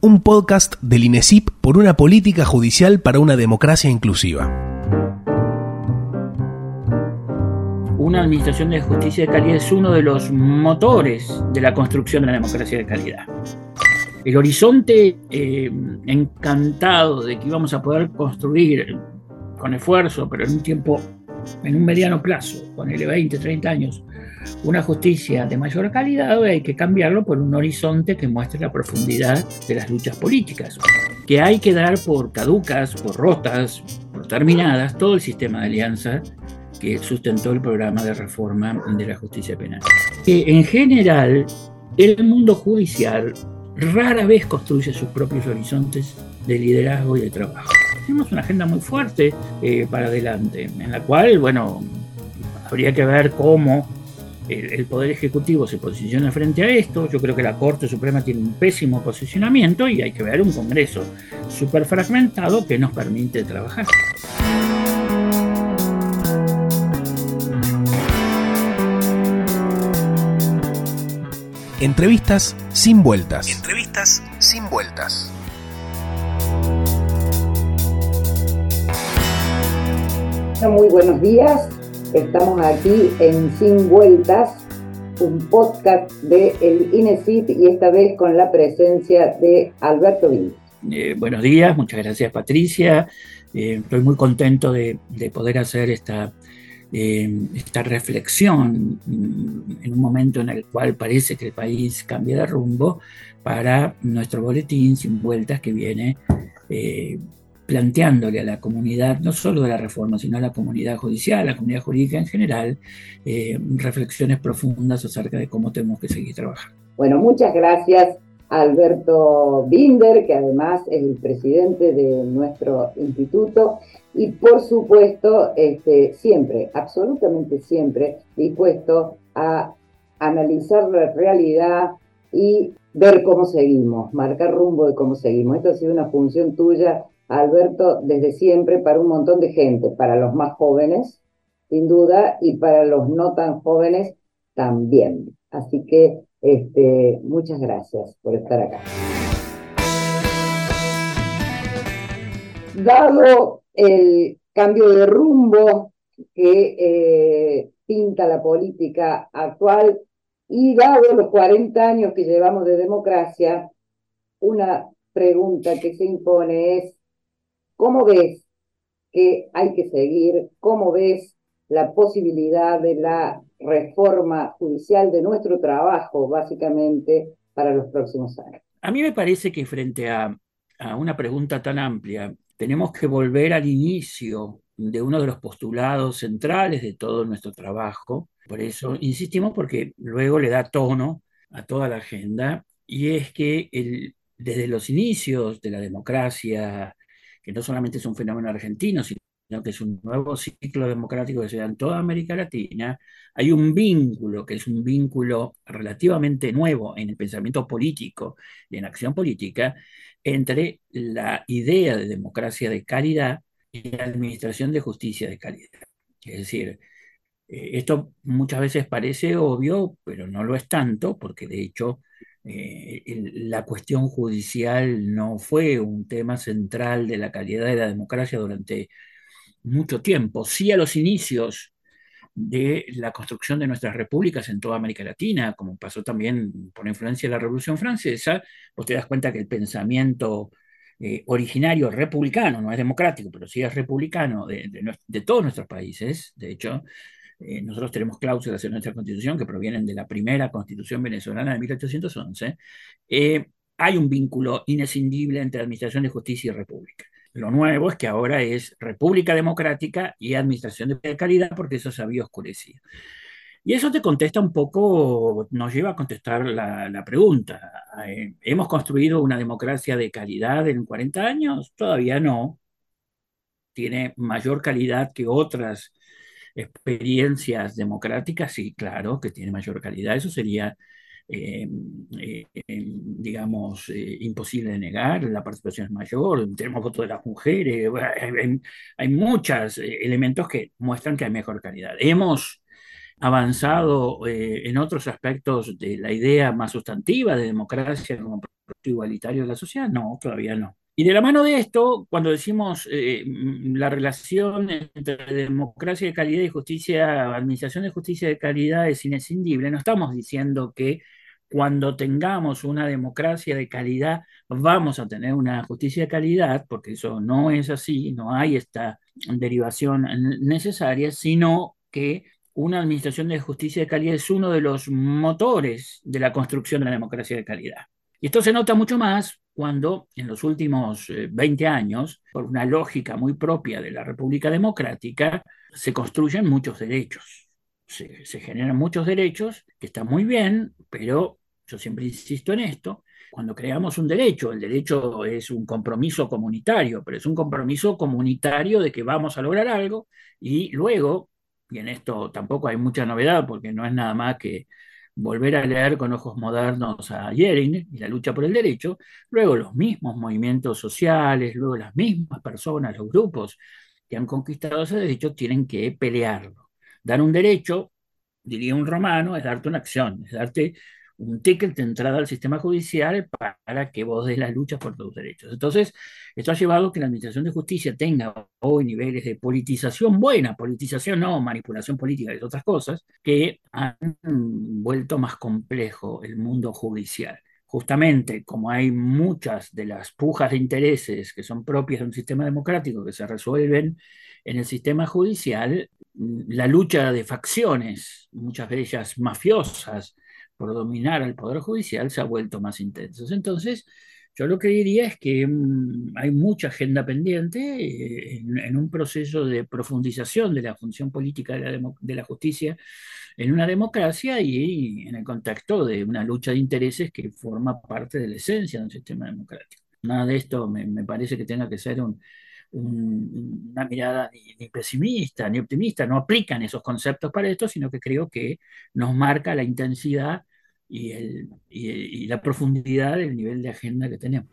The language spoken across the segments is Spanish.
un podcast del INESIP por una política judicial para una democracia inclusiva. Una administración de justicia de calidad es uno de los motores de la construcción de la democracia de calidad. El horizonte eh, encantado de que íbamos a poder construir con esfuerzo, pero en un tiempo, en un mediano plazo, con el 20, 30 años, una justicia de mayor calidad, hay que cambiarlo por un horizonte que muestre la profundidad de las luchas políticas, que hay que dar por caducas, por rotas, por terminadas todo el sistema de alianza que sustentó el programa de reforma de la justicia penal. Que en general el mundo judicial rara vez construye sus propios horizontes de liderazgo y de trabajo. Tenemos una agenda muy fuerte eh, para adelante, en la cual, bueno, habría que ver cómo el, Poder Ejecutivo se posiciona frente a esto. Yo creo que la Corte Suprema tiene un pésimo posicionamiento y hay que ver un Congreso súper fragmentado que nos permite trabajar. Entrevistas sin vueltas. Entrevistas sin vueltas. Muy buenos días. Estamos aquí en Sin Vueltas, un podcast de el INESIT y esta vez con la presencia de Alberto Vini. Eh, buenos días, muchas gracias Patricia. Eh, estoy muy contento de, poder hacer esta, eh, esta reflexión mm, en un momento en el cual parece que el país cambia de rumbo para nuestro boletín Sin Vueltas que viene planteándole a la comunidad, no solo de la reforma, sino a la comunidad judicial, a la comunidad jurídica en general, eh, reflexiones profundas acerca de cómo tenemos que seguir trabajando. Bueno, muchas gracias Alberto Binder, que además es el presidente de nuestro instituto, y por supuesto, este, siempre, absolutamente siempre, dispuesto a analizar la realidad y ver cómo seguimos, marcar rumbo de cómo seguimos. Esto ha sido una función tuya Alberto desde siempre para un montón de gente, para los más jóvenes, sin duda, y para los no tan jóvenes también. Así que este, muchas gracias por estar acá. Dado el cambio de rumbo que eh, pinta la política actual y dado los 40 años que llevamos de democracia, una pregunta que se impone es ¿Cómo ves que hay que seguir? ¿Cómo ves la posibilidad de la reforma judicial de nuestro trabajo, básicamente, para los próximos años? A mí me parece que frente a, una pregunta tan amplia, tenemos que volver al inicio de uno de los postulados centrales de todo nuestro trabajo. Por eso insistimos porque luego le da tono a toda la agenda y es que desde los inicios de la democracia que no solamente es un fenómeno argentino, sino que es un nuevo ciclo democrático que se da en toda América Latina, hay un vínculo, que es un vínculo relativamente nuevo en el pensamiento político y en acción política, entre la idea de democracia de calidad y la administración de justicia de calidad. Es decir, eh, esto muchas veces parece obvio, pero no lo es tanto, porque de hecho eh, la cuestión judicial no fue un tema central de la calidad de la democracia durante mucho tiempo. Sí a los inicios de la construcción de nuestras repúblicas en toda América Latina, como pasó también por influencia de la Revolución Francesa, vos te das cuenta que el pensamiento eh, originario republicano, no es democrático, pero sí es republicano de todos nuestros países, de hecho, eh, nosotros tenemos cláusulas en nuestra constitución que provienen de la primera constitución venezolana de 1811, eh, hay un vínculo inescindible entre Administración de Justicia y República. Lo nuevo es que ahora es República Democrática y Administración de Calidad, porque eso se había oscurecido. Y eso te contesta un poco, nos lleva a contestar la, la pregunta. Eh, ¿Hemos construido una democracia de calidad en 40 años? Todavía no. Tiene mayor calidad que otras experiencias democráticas, sí, claro, que tiene mayor calidad. Eso sería, eh, eh, digamos, eh, imposible de negar. La participación es mayor, tenemos voto de las mujeres, hay, muchos elementos que muestran que hay mejor calidad. Hemos avanzado en otros aspectos de la idea más sustantiva de democracia como proyecto igualitario de la sociedad? No, todavía no. Y de la mano de esto, cuando decimos eh, la relación entre democracia de calidad y justicia, administración de justicia de calidad es inescindible, no estamos diciendo que cuando tengamos una democracia de calidad vamos a tener una justicia de calidad, porque eso no es así, no hay esta derivación necesaria, sino que una administración de justicia de calidad es uno de los motores de la construcción de la democracia de calidad. Y esto se nota mucho más cuando en los últimos 20 eh, años, por una lógica muy propia de la República Democrática, se construyen muchos derechos. Se, se, generan muchos derechos, que están muy bien, pero yo siempre insisto en esto, cuando creamos un derecho, el derecho es un compromiso comunitario, pero es un compromiso comunitario de que vamos a lograr algo y luego y en esto tampoco hay mucha novedad porque no es nada más que volver a leer con ojos modernos a Yering y la lucha por el derecho, luego los mismos movimientos sociales, luego las mismas personas, los grupos que han conquistado ese derecho tienen que pelearlo. Dar un derecho, diría un romano, es darte una acción, es darte un ticket de entrada al sistema judicial para que vos des la lucha por tus derechos. Entonces, esto ha llevado a que la Administración de Justicia tenga hoy niveles de politización buena, politización no, manipulación política y otras cosas, que han vuelto más complejo el mundo judicial. Justamente como hay muchas de las pujas de intereses que son propias de un sistema democrático que se resuelven en el sistema judicial, la lucha de facciones, muchas de ellas mafiosas, por dominar al Poder Judicial se ha vuelto más intensos. Entonces, yo lo que diría es que mm, hay mucha agenda pendiente eh, en, un proceso de profundización de la función política de la, justicia en una democracia y, en el contexto de una lucha de intereses que forma parte de la esencia de un sistema democrático. Nada de esto me, parece que tenga que ser una mirada ni, pesimista ni optimista, no aplican esos conceptos para esto, sino que creo que nos marca la intensidad y, el, y, la profundidad del nivel de agenda que tenemos.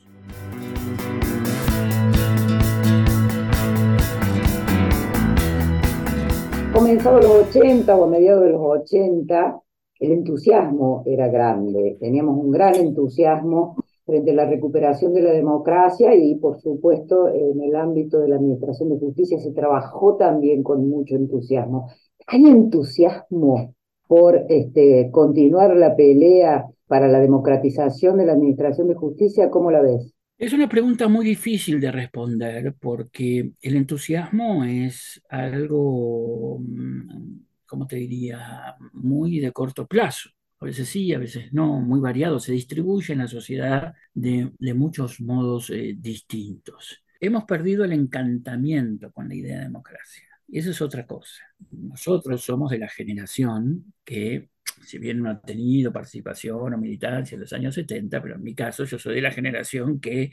Comenzado los 80 o a mediados de los 80, el entusiasmo era grande, teníamos un gran entusiasmo frente a la recuperación de la democracia y, por supuesto, en el ámbito de la Administración de Justicia se trabajó también con mucho entusiasmo. ¿Hay entusiasmo por este, continuar la pelea para la democratización de la Administración de Justicia? ¿Cómo la ves? Es una pregunta muy difícil de responder porque el entusiasmo es algo, mm, ¿cómo te diría?, muy de corto plazo. A veces sí, a veces no, muy variado, se distribuye en la sociedad de, muchos modos eh, distintos. Hemos perdido el encantamiento con la idea de democracia. Y eso es otra cosa. Nosotros somos de la generación que, si bien no ha tenido participación o militancia en los años 70, pero en mi caso yo soy de la generación que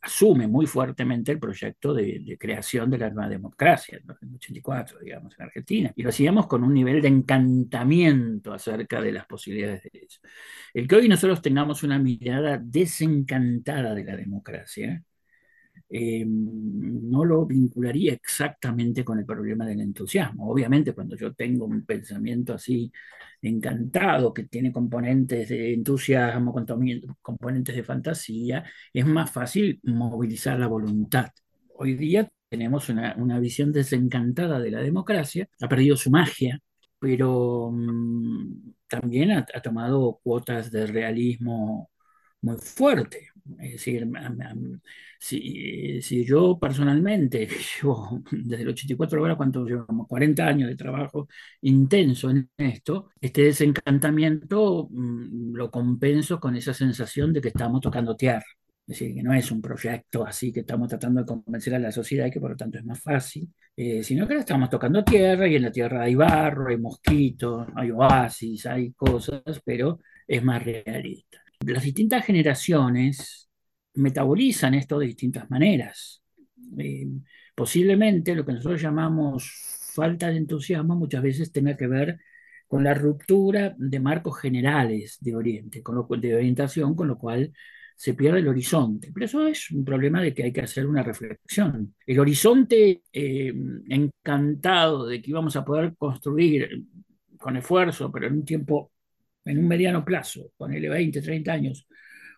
asume muy fuertemente el proyecto de, creación de la nueva democracia, en el 84, digamos, en Argentina. Y lo hacíamos con un nivel de encantamiento acerca de las posibilidades de eso. El que hoy nosotros tengamos una mirada desencantada de la democracia, eh, no lo vincularía exactamente con el problema del entusiasmo. Obviamente, cuando yo tengo un pensamiento así encantado, que tiene componentes de entusiasmo, componentes de fantasía, es más fácil movilizar la voluntad. Hoy día tenemos una, visión desencantada de la democracia, ha perdido su magia, pero mm, también ha, tomado cuotas de realismo muy fuerte. Es decir, si, yo personalmente llevo desde el 84 ahora, ¿cuánto llevamos? 40 años de trabajo intenso en esto, este desencantamiento mm, lo compenso con esa sensación de que estamos tocando tierra. Es decir, que no es un proyecto así que estamos tratando de convencer a la sociedad y que por lo tanto es más fácil, eh, sino que estamos tocando tierra y en la tierra hay barro, hay mosquitos, hay oasis, hay cosas, pero es más realista. Las distintas generaciones metabolizan esto de distintas maneras. Eh, posiblemente lo que nosotros llamamos falta de entusiasmo muchas veces tenga que ver con la ruptura de marcos generales de Oriente, con lo, de orientación, con lo cual se pierde el horizonte. Pero eso es un problema de que hay que hacer una reflexión. El horizonte eh, encantado de que íbamos a poder construir con esfuerzo, pero en un tiempo, en un mediano plazo, ponele 20, 30 años,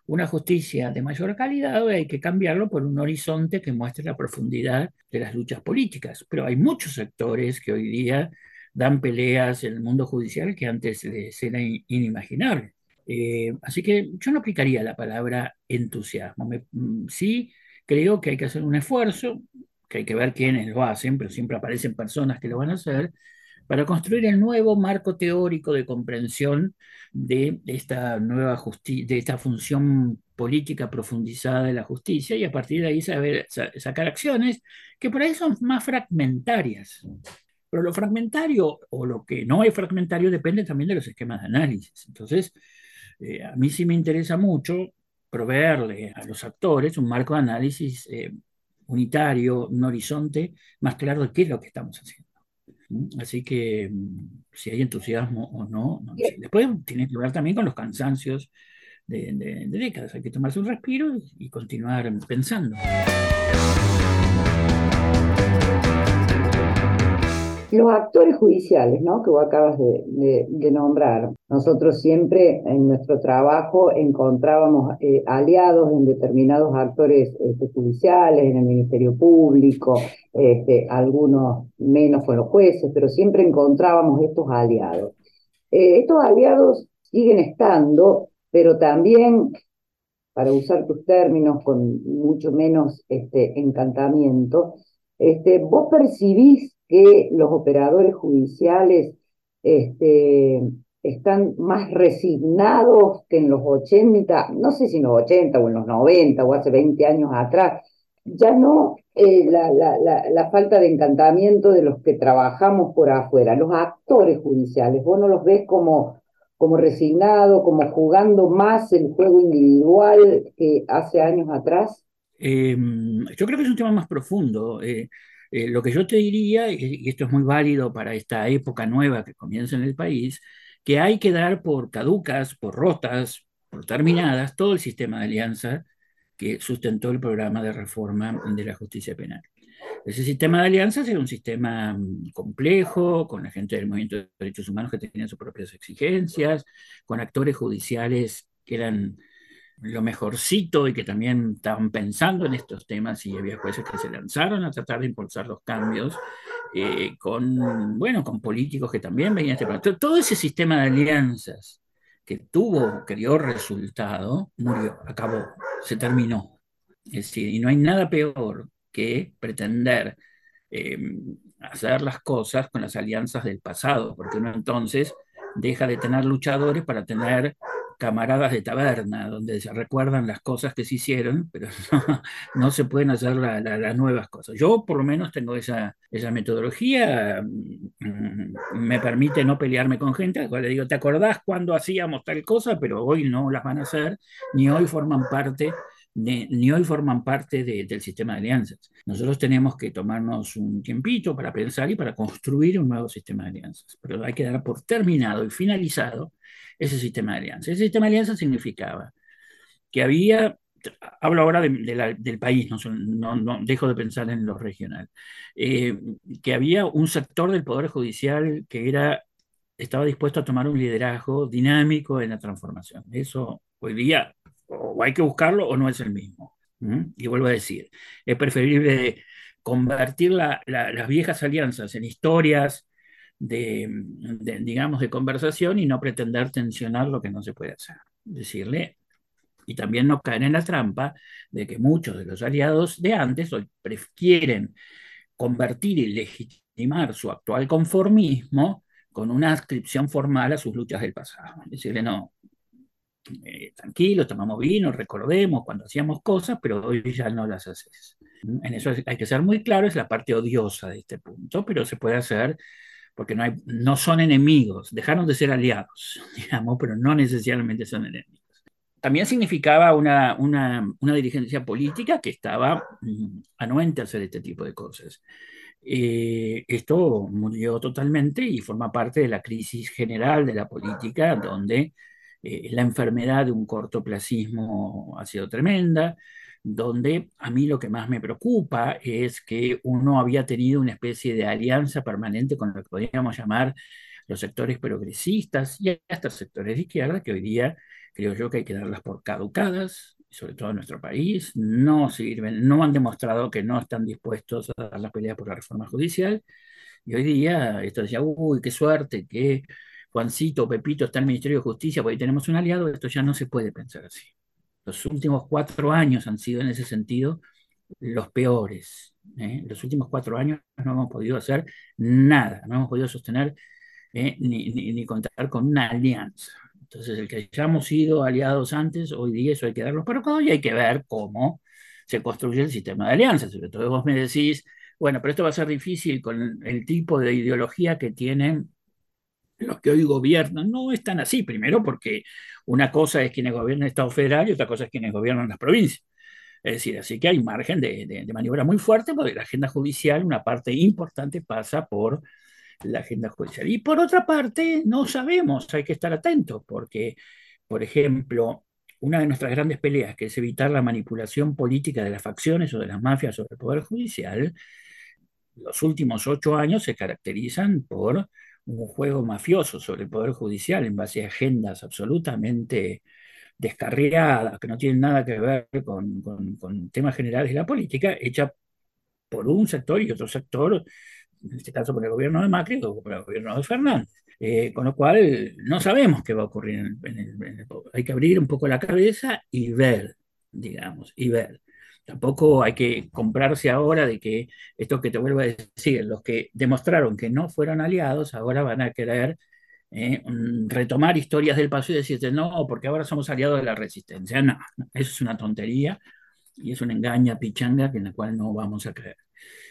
una justicia de mayor calidad, hay que cambiarlo por un horizonte que muestre la profundidad de las luchas políticas. Pero hay muchos sectores que hoy día dan peleas en el mundo judicial que antes era inimaginable. Eh, así que yo no aplicaría la palabra entusiasmo. Mm, sí creo que hay que hacer un esfuerzo, que hay que ver quiénes lo hacen, pero siempre aparecen personas que lo van a hacer, para construir el nuevo marco teórico de comprensión de, esta nueva de esta función política profundizada de la justicia y a partir de ahí saber, sacar acciones que por ahí son más fragmentarias. Pero lo fragmentario o lo que no es fragmentario depende también de los esquemas de análisis. Entonces, eh, a mí sí me interesa mucho proveerle a los actores un marco de análisis eh, unitario, un horizonte más claro de qué es lo que estamos haciendo. Así que mm, si hay entusiasmo o no, después tiene que ver también con los cansancios de, décadas. Hay que tomarse un respiro y continuar pensando. Los actores judiciales, ¿no? Que vos acabas de, nombrar. Nosotros siempre en nuestro trabajo encontrábamos eh, aliados en determinados actores este, judiciales, en el Ministerio Público, este, algunos menos fueron jueces, pero siempre encontrábamos estos aliados. Eh, estos aliados siguen estando, pero también, para usar tus términos con mucho menos este, encantamiento, vos percibís que los operadores judiciales este, están más resignados que en los 80, no sé si en los 80 o en los 90 o hace 20 años atrás, ya no eh, la, la, falta de encantamiento de los que trabajamos por afuera, los actores judiciales, vos no los ves como, como resignados, como jugando más el juego individual que hace años atrás. Em, yo creo que es un tema más profundo. Eh, eh, lo que yo te diría, y esto es muy válido para esta época nueva que comienza en el país, que hay que dar por caducas, por rotas, por terminadas todo el sistema de alianza que sustentó el programa de reforma de la justicia penal. Ese sistema de alianzas era un sistema mm, complejo, con la gente del movimiento de derechos humanos que tenían sus propias exigencias, con actores judiciales que eran lo mejorcito y que también estaban pensando en estos temas y había jueces que se lanzaron a tratar de impulsar los cambios, eh, con, bueno, con políticos que también venían este Todo ese sistema de alianzas que tuvo, que dio resultado, murió, acabó, se terminó. Es decir, y no hay nada peor que pretender em, hacer las cosas con las alianzas del pasado, porque uno entonces deja de tener luchadores para tener camaradas de taberna, donde se recuerdan las cosas que se hicieron, pero no, se pueden hacer las nuevas cosas. Yo por lo menos tengo esa, esa metodología, mm, me permite no pelearme con gente, le digo, ¿te acordás cuando hacíamos tal cosa? Pero hoy no las van a hacer, ni hoy forman parte ni hoy forman parte del sistema de alianzas. Nosotros tenemos que tomarnos un tiempito para pensar y para construir un nuevo sistema de alianzas, pero hay que dar por terminado y finalizado ese sistema de alianza. Ese sistema de alianza significaba que había, hablo ahora del país, no, no, dejo de pensar en lo regional, eh, que había un sector del Poder Judicial que era, estaba dispuesto a tomar un liderazgo dinámico en la transformación. Eso hoy día o hay que buscarlo o no es el mismo. Y vuelvo a decir, es preferible convertir las viejas alianzas en historias de, digamos, de conversación y no pretender tensionar lo que no se puede hacer. Decirle, y también no caer en la trampa de que muchos de los aliados de antes hoy quieren convertir y legitimar su actual conformismo con una adscripción formal a sus luchas del pasado. Decirle, no, eh, tranquilo, tomamos vino, recordemos cuando hacíamos cosas, pero hoy ya no las haces. En eso hay que ser muy claro, es la parte odiosa de este punto, pero se puede hacer porque no, hay, no son enemigos, dejaron de ser aliados, digamos, pero no necesariamente son enemigos. También significaba una, una, una dirigencia política que estaba mm, anuente a hacer este tipo de cosas. Eh, esto murió totalmente y forma parte de la crisis general de la política, donde eh, la enfermedad de un cortoplacismo ha sido tremenda, donde a mí lo que más me preocupa es que uno había tenido una especie de alianza permanente con lo que podríamos llamar los sectores progresistas y hasta sectores de izquierda que hoy día creo yo que hay que darlas por caducadas, sobre todo en nuestro país, no sirven, no han demostrado que no están dispuestos a dar la pelea por la reforma judicial. Y hoy día esto decía, uy, qué suerte que Juancito, Pepito está en el Ministerio de Justicia, porque tenemos un aliado, esto ya no se puede pensar así. Los últimos cuatro años han sido en ese sentido los peores. ¿eh? Los últimos cuatro años no hemos podido hacer nada, no hemos podido sostener ¿eh? ni, ni, contar con una alianza. Entonces, el que hayamos sido aliados antes, hoy día eso hay que darlo para y hay que ver cómo se construye el sistema de alianzas. Sobre todo vos me decís, bueno, pero esto va a ser difícil con el tipo de ideología que tienen los que hoy gobiernan. No es tan así, primero porque una cosa es quienes gobiernan el Estado federal y otra cosa es quienes gobiernan las provincias. Es decir, así que hay margen de, de maniobra muy fuerte porque la agenda judicial, una parte importante pasa por la agenda judicial. Y por otra parte, no sabemos, hay que estar atentos, porque, por ejemplo, una de nuestras grandes peleas, que es evitar la manipulación política de las facciones o de las mafias sobre el Poder Judicial, los últimos ocho años se caracterizan por un juego mafioso sobre el Poder Judicial en base a agendas absolutamente descarriadas, que no tienen nada que ver con, temas generales de la política, hecha por un sector y otro sector en este caso por el gobierno de Macri o por el gobierno de Fernández. Eh, con lo cual, no sabemos qué va a ocurrir en el, Hay que abrir un poco la cabeza y ver, digamos, y ver. Tampoco hay que comprarse ahora de que esto que te vuelvo a decir, los que demostraron que no fueron aliados, ahora van a querer eh, retomar historias del pasado y decirte, no, porque ahora somos aliados de la resistencia. No, eso es una tontería y es una engaña pichanga en la cual no vamos a creer.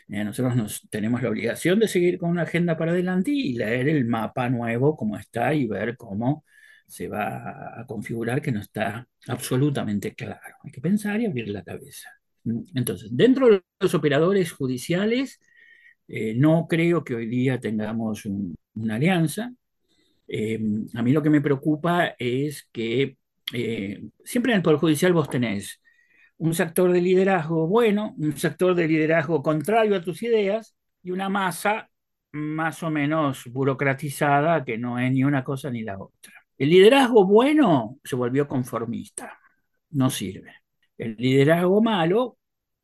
Eh, nosotros nos, tenemos la obligación de seguir con una agenda para adelante y leer el mapa nuevo como está y ver cómo se va a configurar que no está absolutamente claro. Hay que pensar y abrir la cabeza. Entonces, dentro de los operadores judiciales, eh, no creo que hoy día tengamos una alianza. Eh, a mí lo que me preocupa es que siempre en el Poder Judicial vos tenés un sector de liderazgo bueno, un sector de liderazgo contrario a tus ideas y una masa más o menos burocratizada que no es ni una cosa ni la otra. El liderazgo bueno se volvió conformista, no sirve. El liderazgo malo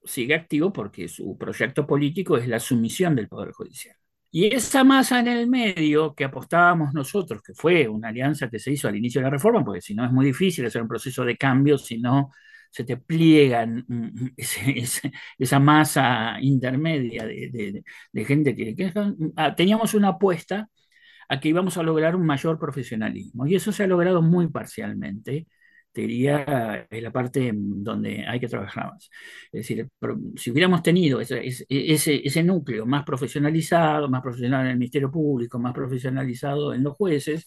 sigue activo porque su proyecto político es la sumisión del Poder Judicial. Y esa masa en el medio que apostábamos nosotros, que fue una alianza que se hizo al inicio de la reforma, porque si no es muy difícil hacer un proceso de cambio, si no se te pliegan mm, mm, esa masa intermedia de, gente que, ah, teníamos una apuesta a que íbamos a lograr un mayor profesionalismo y eso se ha logrado muy parcialmente te es la parte donde hay que trabajar más. Es decir, si hubiéramos tenido ese, ese, núcleo más profesionalizado, más profesional en el Ministerio Público, más profesionalizado en los jueces,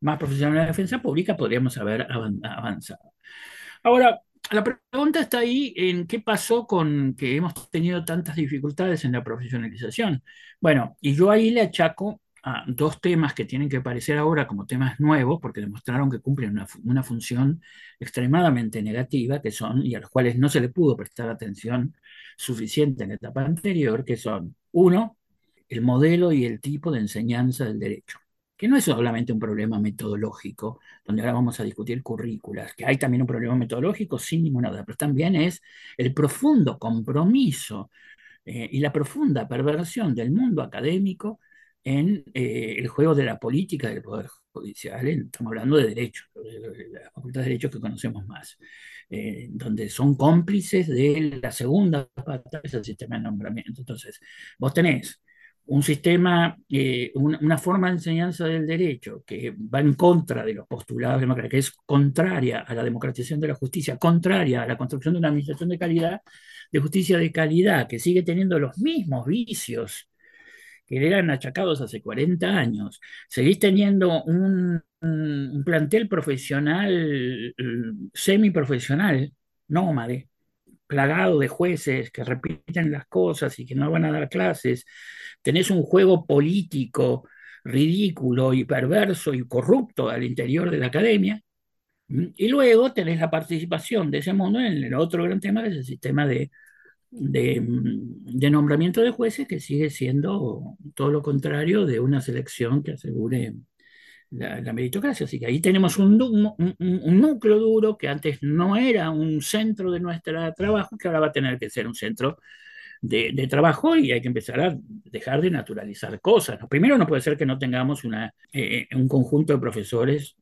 más profesional en la defensa pública, podríamos haber avanzado. Ahora, la pregunta está ahí en qué pasó con que hemos tenido tantas dificultades en la profesionalización. Bueno, y yo ahí le achaco dos temas que tienen que aparecer ahora como temas nuevos, porque demostraron que cumplen una, una función extremadamente negativa, que son, y a los cuales no se le pudo prestar atención suficiente en la etapa anterior, que son, uno, el modelo y el tipo de enseñanza del derecho que no es solamente un problema metodológico, donde ahora vamos a discutir currículas, que hay también un problema metodológico sin ninguna duda, pero también es el profundo compromiso eh, y la profunda perversión del mundo académico en eh, el juego de la política del Poder Judicial. Estamos hablando de derechos, de la Facultad de Derechos que conocemos más, eh, donde son cómplices de la segunda parte del sistema de nombramiento. Entonces, vos tenés un sistema, eh, una, forma de enseñanza del derecho que va en contra de los postulados democráticos, que es contraria a la democratización de la justicia, contraria a la construcción de una administración de calidad, de justicia de calidad, que sigue teniendo los mismos vicios que eran achacados hace 40 años. Seguís teniendo un, un plantel profesional, mm, semiprofesional, nómade, plagado de jueces que repiten las cosas y que no van a dar clases, tenés un juego político ridículo y perverso y corrupto al interior de la academia, Y luego tenés la participación de ese mundo en el otro gran tema, que es el sistema de, de, nombramiento de jueces, que sigue siendo todo lo contrario de una selección que asegure la, meritocracia. Así que ahí tenemos un, un, núcleo duro que antes no era un centro de nuestro trabajo, que ahora va a tener que ser un centro de, trabajo y hay que empezar a dejar de naturalizar cosas. Primero, no puede ser que no tengamos una, eh, un conjunto de profesores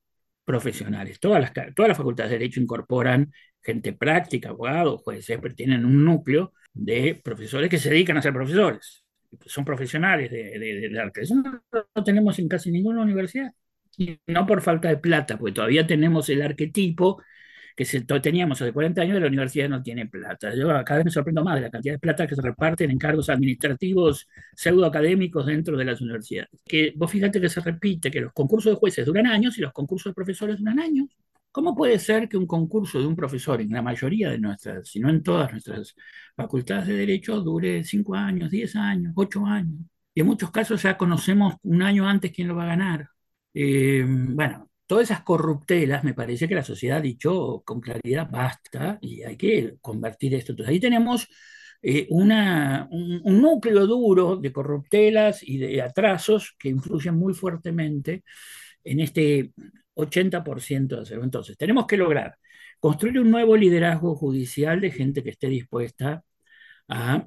profesionales. Todas las, todas las facultades de Derecho incorporan gente práctica, abogados, jueces, pero tienen un núcleo de profesores que se dedican a ser profesores. Son profesionales de, de, arte. Eso no lo tenemos en casi ninguna universidad. Y no por falta de plata, porque todavía tenemos el arquetipo que teníamos hace 40 años de la universidad no tiene plata. Yo cada vez me sorprendo más de la cantidad de plata que se reparten en cargos administrativos pseudoacadémicos dentro de las universidades. Que vos fíjate que se repite que los concursos de jueces duran años y los concursos de profesores duran años. ¿Cómo puede ser que un concurso de un profesor en la mayoría de nuestras, si no en todas nuestras facultades de derecho, dure 5 años, 10 años, 8 años? Y en muchos casos ya conocemos un año antes quién lo va a ganar. Eh, bueno, todas esas corruptelas, me parece que la sociedad ha dicho con claridad basta y hay que convertir esto. Entonces ahí tenemos eh, una, un, núcleo duro de corruptelas y de atrasos que influyen muy fuertemente en este 80% de acervo. Entonces, tenemos que lograr construir un nuevo liderazgo judicial de gente que esté dispuesta a,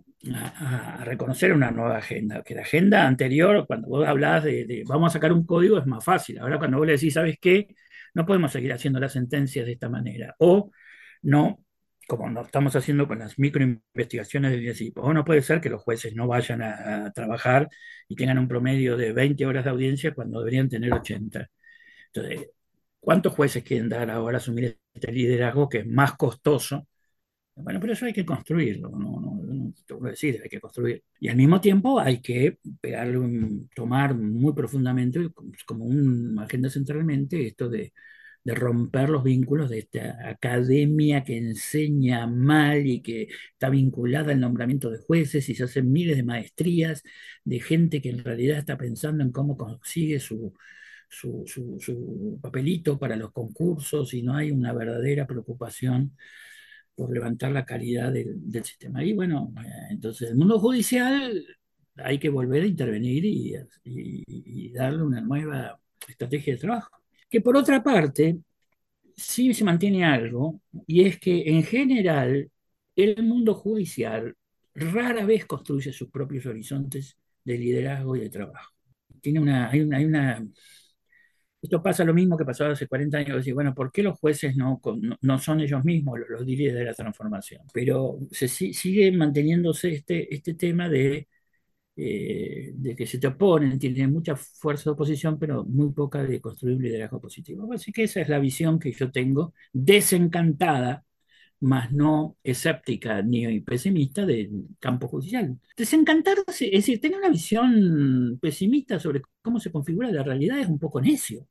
reconocer una nueva agenda. Que la agenda anterior, cuando vos hablabas de, vamos a sacar un código, es más fácil. Ahora cuando vos le decís, ¿sabes qué? No podemos seguir haciendo las sentencias de esta manera. O no, como lo estamos haciendo con las microinvestigaciones del INESIP. O no puede ser que los jueces no vayan a, trabajar y tengan un promedio de 20 horas de audiencia cuando deberían tener 80. Entonces, ¿cuántos jueces quieren dar ahora asumir este liderazgo que es más costoso? Bueno, pero eso hay que construirlo, no, no, te a decir, hay que construir. Y al mismo tiempo hay que pegarle tomar muy profundamente, como una agenda centralmente, esto de, de romper los vínculos de esta academia que enseña mal y que está vinculada al nombramiento de jueces y se hacen miles de maestrías de gente que en realidad está pensando en cómo consigue su, su, su papelito para los concursos y no hay una verdadera preocupación por levantar la calidad del, sistema. Y bueno, eh, entonces el mundo judicial hay que volver a intervenir y, darle una nueva estrategia de trabajo. Que por otra parte, sí se mantiene algo, y es que en general el mundo judicial rara vez construye sus propios horizontes de liderazgo y de trabajo. Tiene una, hay una, hay una esto pasa lo mismo que pasó hace 40 años, decir, bueno, ¿por qué los jueces no, no, son ellos mismos los, líderes de la transformación? Pero se sigue manteniéndose este, este tema de, eh, de que se te oponen, tienen mucha fuerza de oposición, pero muy poca de construir liderazgo positivo. Así que esa es la visión que yo tengo, desencantada, más no escéptica ni pesimista del campo judicial. Desencantarse, es decir, tener una visión pesimista sobre cómo se configura la realidad es un poco necio.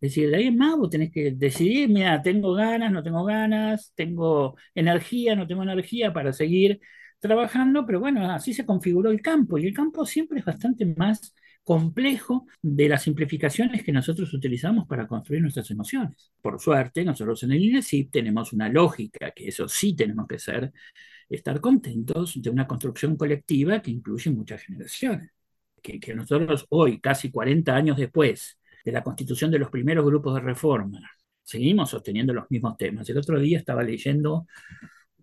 Es decir, de ahí en más vos tenés que decidir, mira, tengo ganas, no tengo ganas, tengo energía, no tengo energía para seguir trabajando, pero bueno, así se configuró el campo y el campo siempre es bastante más complejo de las simplificaciones que nosotros utilizamos para construir nuestras emociones. Por suerte, nosotros en el INESIP tenemos una lógica, que eso sí tenemos que ser, estar contentos de una construcción colectiva que incluye muchas generaciones. Que, que nosotros hoy, casi 40 años después, de la constitución de los primeros grupos de reforma. Seguimos sosteniendo los mismos temas. El otro día estaba leyendo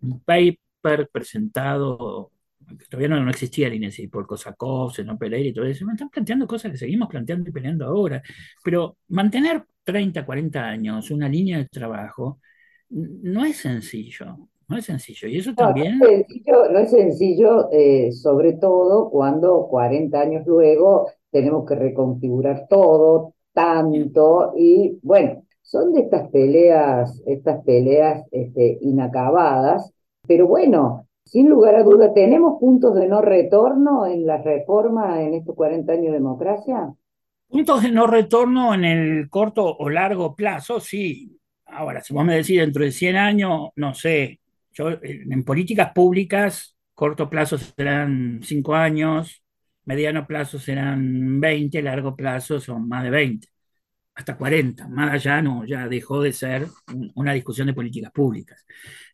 un paper presentado, que todavía no, existía el INESI, por Kosakov, Senón Pereira y todo eso. Me están planteando cosas que seguimos planteando y peleando ahora. Pero mantener 30, 40 años una línea de trabajo no es sencillo. No es sencillo. Y eso también. No es sencillo, no es sencillo eh, sobre todo cuando 40 años luego tenemos que reconfigurar todo, tanto y bueno, son de estas peleas, estas peleas este, inacabadas, pero bueno, sin lugar a duda, ¿tenemos puntos de no retorno en la reforma en estos 40 años de democracia? Puntos de no retorno en el corto o largo plazo, sí. Ahora, si vos me decís dentro de 100 años, no sé, yo en políticas públicas, corto plazo serán 5 años, mediano plazo serán 20, largo plazo son más de 20. hasta 40, más allá no, ya dejó de ser una discusión de políticas públicas.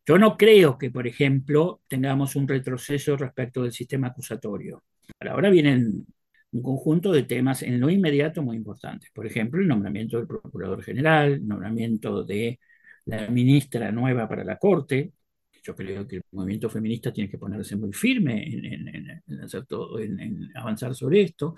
Yo no creo que, por ejemplo, tengamos un retroceso respecto del sistema acusatorio. Ahora vienen un conjunto de temas en lo inmediato muy importantes. Por ejemplo, el nombramiento del Procurador General, el nombramiento de la ministra nueva para la Corte. Yo creo que el movimiento feminista tiene que ponerse muy firme en avanzar sobre esto.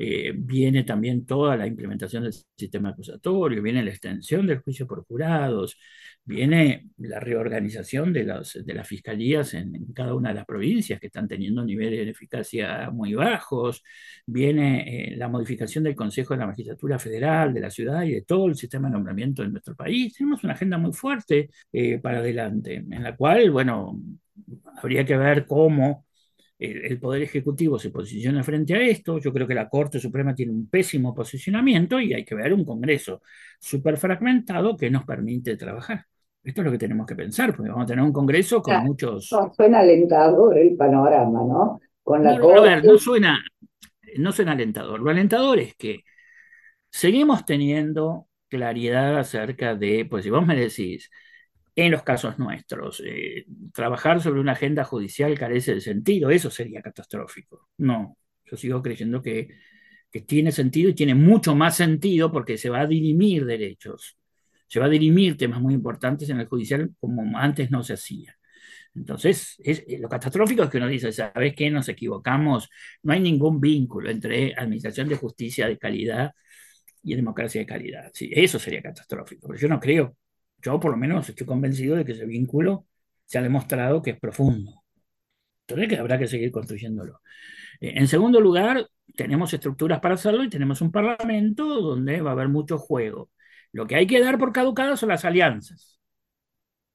Eh, viene también toda la implementación del sistema acusatorio, viene la extensión del juicio por jurados, viene la reorganización de, de las fiscalías en, cada una de las provincias que están teniendo niveles de eficacia muy bajos, viene eh, la modificación del Consejo de la Magistratura Federal, de la ciudad y de todo el sistema de nombramiento de nuestro país. Tenemos una agenda muy fuerte eh, para adelante, en la cual, bueno, habría que ver cómo el, Poder Ejecutivo se posiciona frente a esto. Yo creo que la Corte Suprema tiene un pésimo posicionamiento y hay que ver un Congreso súper fragmentado que nos permite trabajar. Esto es lo que tenemos que pensar, porque vamos a tener un Congreso con muchos... No, suena alentador el panorama, ¿no? Con la no, a ver, no suena, no suena alentador. Lo alentador es que seguimos teniendo claridad acerca de, pues si vos me decís, en los casos nuestros. Eh, trabajar sobre una agenda judicial carece de sentido, eso sería catastrófico. No, yo sigo creyendo que, que tiene sentido y tiene mucho más sentido porque se va a dirimir derechos, se va a dirimir temas muy importantes en el judicial como antes no se hacía. Entonces, es, eh, lo catastrófico es que uno dice, ¿sabes qué? Nos equivocamos, no hay ningún vínculo entre administración de justicia de calidad y democracia de calidad. Sí, eso sería catastrófico, pero yo no creo yo por lo menos estoy convencido de que ese vínculo se ha demostrado que es profundo. Entonces que habrá que seguir construyéndolo. Eh, en segundo lugar, tenemos estructuras para hacerlo y tenemos un parlamento donde va a haber mucho juego. Lo que hay que dar por caducado son las alianzas.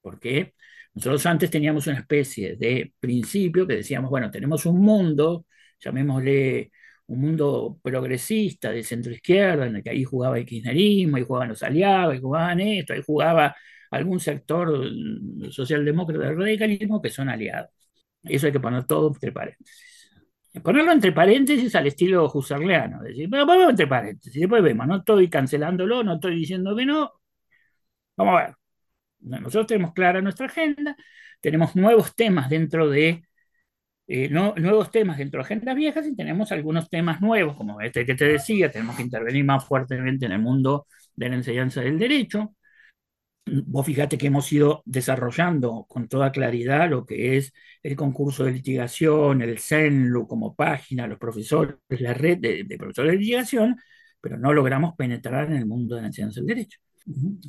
Porque nosotros antes teníamos una especie de principio que decíamos, bueno, tenemos un mundo, llamémosle un mundo progresista de centro izquierda, en el que ahí jugaba el kirchnerismo, ahí jugaban los aliados, ahí jugaban esto, ahí jugaba algún sector socialdemócrata del radicalismo que son aliados. Eso hay que poner todo entre paréntesis. Ponerlo entre paréntesis al estilo husserliano, decir, vamos entre paréntesis, después vemos, no estoy cancelándolo, no estoy diciendo que no, vamos a ver. Nosotros tenemos clara nuestra agenda, tenemos nuevos temas dentro de eh, nuevos temas dentro de agendas viejas y tenemos algunos temas nuevos, como este que te decía, tenemos que intervenir más fuertemente en el mundo de la enseñanza del derecho. Vos fíjate que hemos ido desarrollando con toda claridad lo que es el concurso de litigación, el CENLU como página, los profesores, la red de, de profesores de litigación, pero no logramos penetrar en el mundo de la enseñanza del derecho.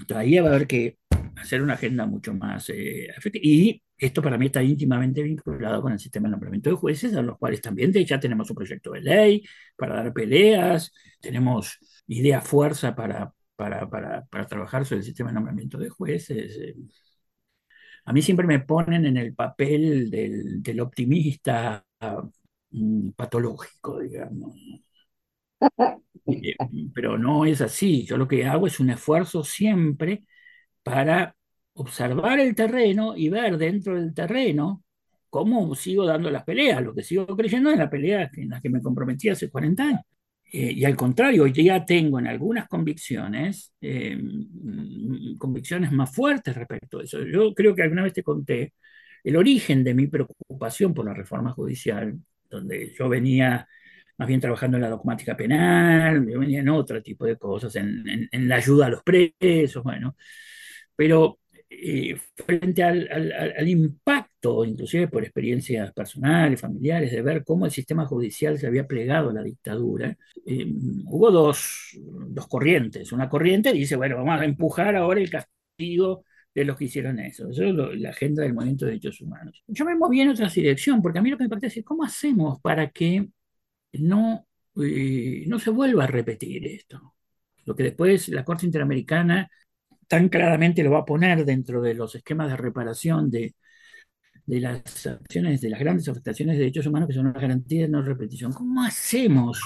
Todavía va a haber que hacer una agenda mucho más eh, Y esto para mí está íntimamente vinculado con el sistema de nombramiento de jueces, a los cuales también ya tenemos un proyecto de ley para dar peleas, tenemos idea fuerza para, para, para, para trabajar sobre el sistema de nombramiento de jueces. A mí siempre me ponen en el papel del, del optimista mm, patológico, digamos. Eh, pero no es así. Yo lo que hago es un esfuerzo siempre para observar el terreno y ver dentro del terreno cómo sigo dando las peleas, lo que sigo creyendo en la pelea en la que me comprometí hace 40 años. Eh, y al contrario, ya tengo en algunas convicciones, eh, convicciones más fuertes respecto a eso. Yo creo que alguna vez te conté el origen de mi preocupación por la reforma judicial, donde yo venía más bien trabajando en la dogmática penal, yo venía en otro tipo de cosas, en, en la ayuda a los presos, bueno. Pero eh, frente al, impacto, inclusive por experiencias personales, familiares, de ver cómo el sistema judicial se había plegado a la dictadura, eh, hubo dos, corrientes. Una corriente dice, bueno, vamos a empujar ahora el castigo de los que hicieron eso. Eso es la agenda del movimiento de derechos humanos. Yo me moví en otra dirección, porque a mí lo que me parece es, ¿cómo hacemos para que no, eh, no se vuelva a repetir esto? Lo que después la Corte Interamericana tan claramente lo va a poner dentro de los esquemas de reparación de, de las acciones, de las grandes afectaciones de derechos humanos, que son las garantías de no repetición. ¿Cómo hacemos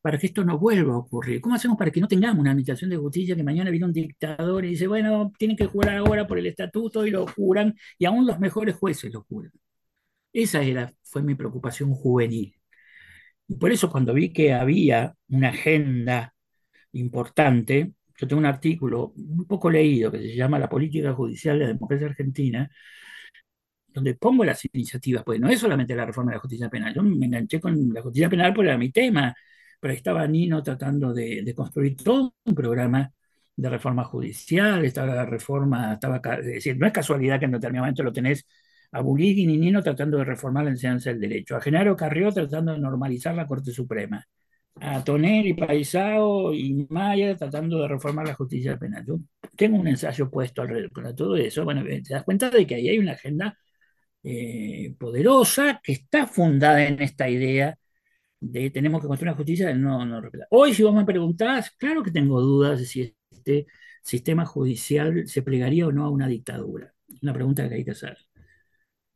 para que esto no vuelva a ocurrir? ¿Cómo hacemos para que no tengamos una administración de justicia que mañana viene un dictador y dice, bueno, tienen que jurar ahora por el estatuto y lo juran, y aún los mejores jueces lo juran? Esa era, fue mi preocupación juvenil. Y por eso cuando vi que había una agenda importante. Yo tengo un artículo un poco leído que se llama La política judicial de la democracia argentina, donde pongo las iniciativas, pues no es solamente la reforma de la justicia penal, yo me enganché con la justicia penal porque era mi tema, pero ahí estaba Nino tratando de, construir todo un programa de reforma judicial, estaba la reforma, estaba, es decir, no es casualidad que en determinado momento lo tenés a Burigui y Nino tratando de reformar la enseñanza del derecho, a Genaro Carrió tratando de normalizar la Corte Suprema, a Tonel y Paisao y Maya tratando de reformar la justicia penal. Yo tengo un ensayo puesto alrededor de todo eso. Bueno, te das cuenta de que ahí hay una agenda eh, poderosa que está fundada en esta idea de tenemos que construir una justicia no, no Hoy, si vos me preguntás, claro que tengo dudas de si este sistema judicial se plegaría o no a una dictadura. Es una pregunta que hay que hacer.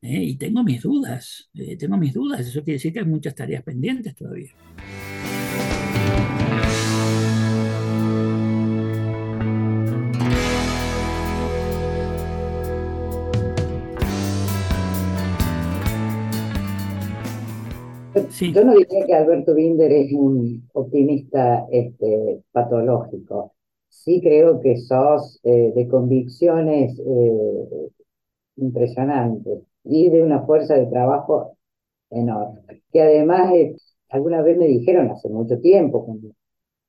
Eh, y tengo mis dudas, eh, tengo mis dudas. Eso quiere decir que hay muchas tareas pendientes todavía. Yo no diría que Alberto Binder es un optimista este, patológico. Sí creo que sos eh, de convicciones eh, impresionantes y de una fuerza de trabajo enorme. Que además, eh, alguna vez me dijeron hace mucho tiempo,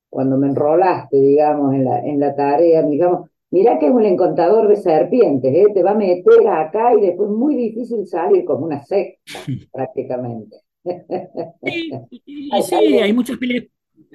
cuando, me enrolaste, digamos, en la, en la tarea, digamos, mirá que es un encontador de serpientes, te va a meter acá y después es muy difícil salir como una secta, prácticamente. Sí, hay muchas peleas,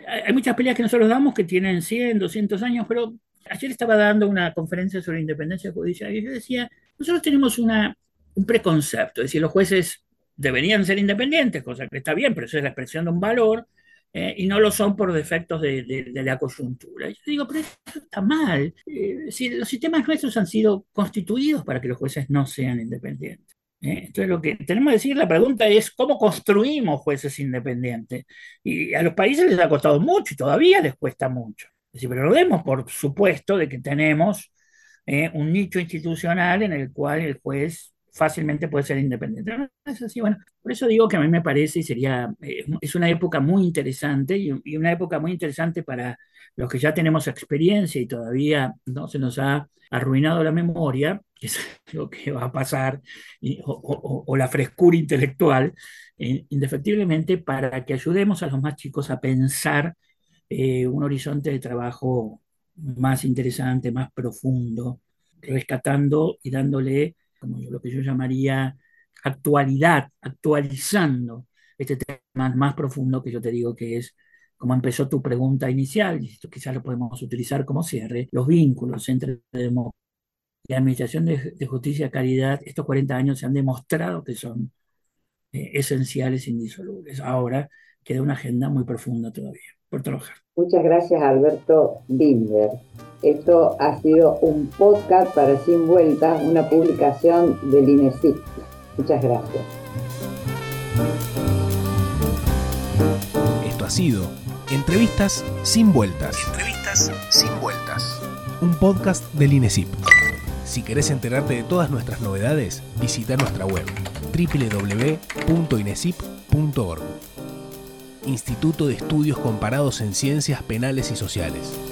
hay muchas peleas que nosotros damos que tienen 100, 200 años, pero ayer estaba dando una conferencia sobre independencia judicial y yo decía, nosotros tenemos una, un preconcepto, es decir, los jueces deberían ser independientes, cosa que está bien, pero eso es la expresión de un valor, eh, y no lo son por defectos de, la coyuntura. Yo digo, pero eso está mal. Eh, si los sistemas nuestros han sido constituidos para que los jueces no sean independientes. ¿Eh? Entonces, lo que tenemos que decir, la pregunta es cómo construimos jueces independientes. Y a los países les ha costado mucho y todavía les cuesta mucho. pero lo demos por supuesto de que tenemos eh, un nicho institucional en el cual el juez fácilmente puede ser independiente. es así, bueno, por eso digo que a mí me parece y sería, eh, es una época muy interesante y, una época muy interesante para los que ya tenemos experiencia y todavía no se nos ha arruinado la memoria, que es lo que va a pasar, o, la frescura intelectual, eh, indefectiblemente para que ayudemos a los más chicos a pensar eh, un horizonte de trabajo más interesante, más profundo, rescatando y dándole, como lo que yo llamaría, actualidad, actualizando este tema más profundo que yo te digo que es como empezó tu pregunta inicial, y esto quizás lo podemos utilizar como cierre, los vínculos entre la Administración de, Justicia y Caridad, estos 40 años se han demostrado que son eh, esenciales, indisolubles. Ahora queda una agenda muy profunda todavía por trabajar. Muchas gracias, Alberto Binder. Esto ha sido un podcast para Sin Vueltas, una publicación del INESIC. Muchas gracias. Esto ha sido Entrevistas sin vueltas. Entrevistas sin vueltas. Un podcast del INESIP. Si querés enterarte de todas nuestras novedades, visita nuestra web www.inesip.org. Instituto de Estudios Comparados en Ciencias Penales y Sociales.